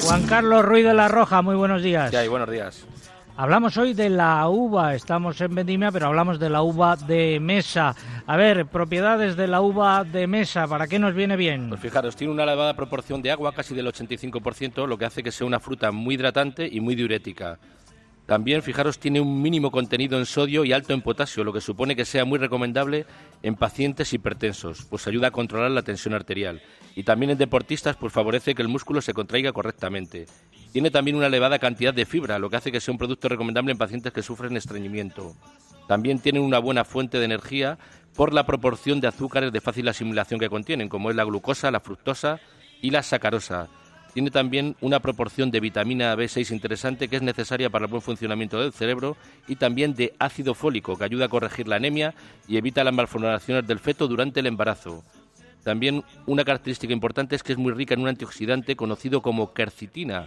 Juan Carlos Ruiz de la Roja, muy buenos días. ¿Qué hay? Buenos días. Hablamos hoy de la uva, estamos en Vendimia, pero hablamos de la uva de mesa. A ver, propiedades de la uva de mesa, ¿para qué nos viene bien? Pues fijaros, tiene una elevada proporción de agua, casi del 85%, lo que hace que sea una fruta muy hidratante y muy diurética. También, fijaros, tiene un mínimo contenido en sodio y alto en potasio, lo que supone que sea muy recomendable en pacientes hipertensos, pues ayuda a controlar la tensión arterial. Y también en deportistas, pues favorece que el músculo se contraiga correctamente. Tiene también una elevada cantidad de fibra, lo que hace que sea un producto recomendable en pacientes que sufren estreñimiento. También tiene una buena fuente de energía por la proporción de azúcares de fácil asimilación que contienen, como es la glucosa, la fructosa y la sacarosa. Tiene también una proporción de vitamina B6 interesante que es necesaria para el buen funcionamiento del cerebro y también de ácido fólico que ayuda a corregir la anemia y evita las malformaciones del feto durante el embarazo. También una característica importante es que es muy rica en un antioxidante conocido como quercitina,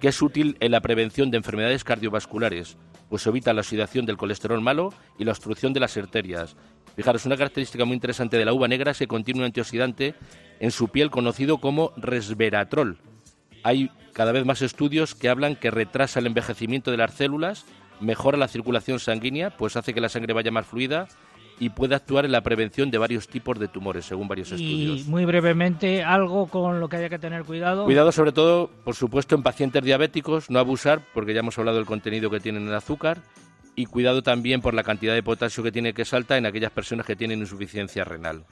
que es útil en la prevención de enfermedades cardiovasculares, pues evita la oxidación del colesterol malo y la obstrucción de las arterias. Fijaros, una característica muy interesante de la uva negra es que contiene un antioxidante en su piel conocido como resveratrol. Hay cada vez más estudios que hablan que retrasa el envejecimiento de las células, mejora la circulación sanguínea, pues hace que la sangre vaya más fluida y puede actuar en la prevención de varios tipos de tumores, según varios estudios. Y muy brevemente, algo con lo que haya que tener cuidado. Cuidado sobre todo, por supuesto, en pacientes diabéticos, no abusar, porque ya hemos hablado del contenido que tienen en el azúcar, y cuidado también por la cantidad de potasio que tiene que salta en aquellas personas que tienen insuficiencia renal.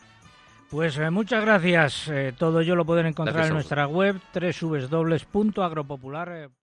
Pues eh, muchas gracias. Eh, todo ello lo pueden encontrar Gracias en nuestra web www.agropopular.